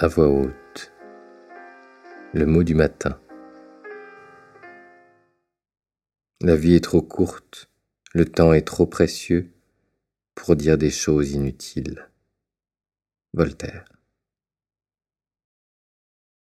à voix haute. Le mot du matin. La vie est trop courte, le temps est trop précieux pour dire des choses inutiles. Voltaire.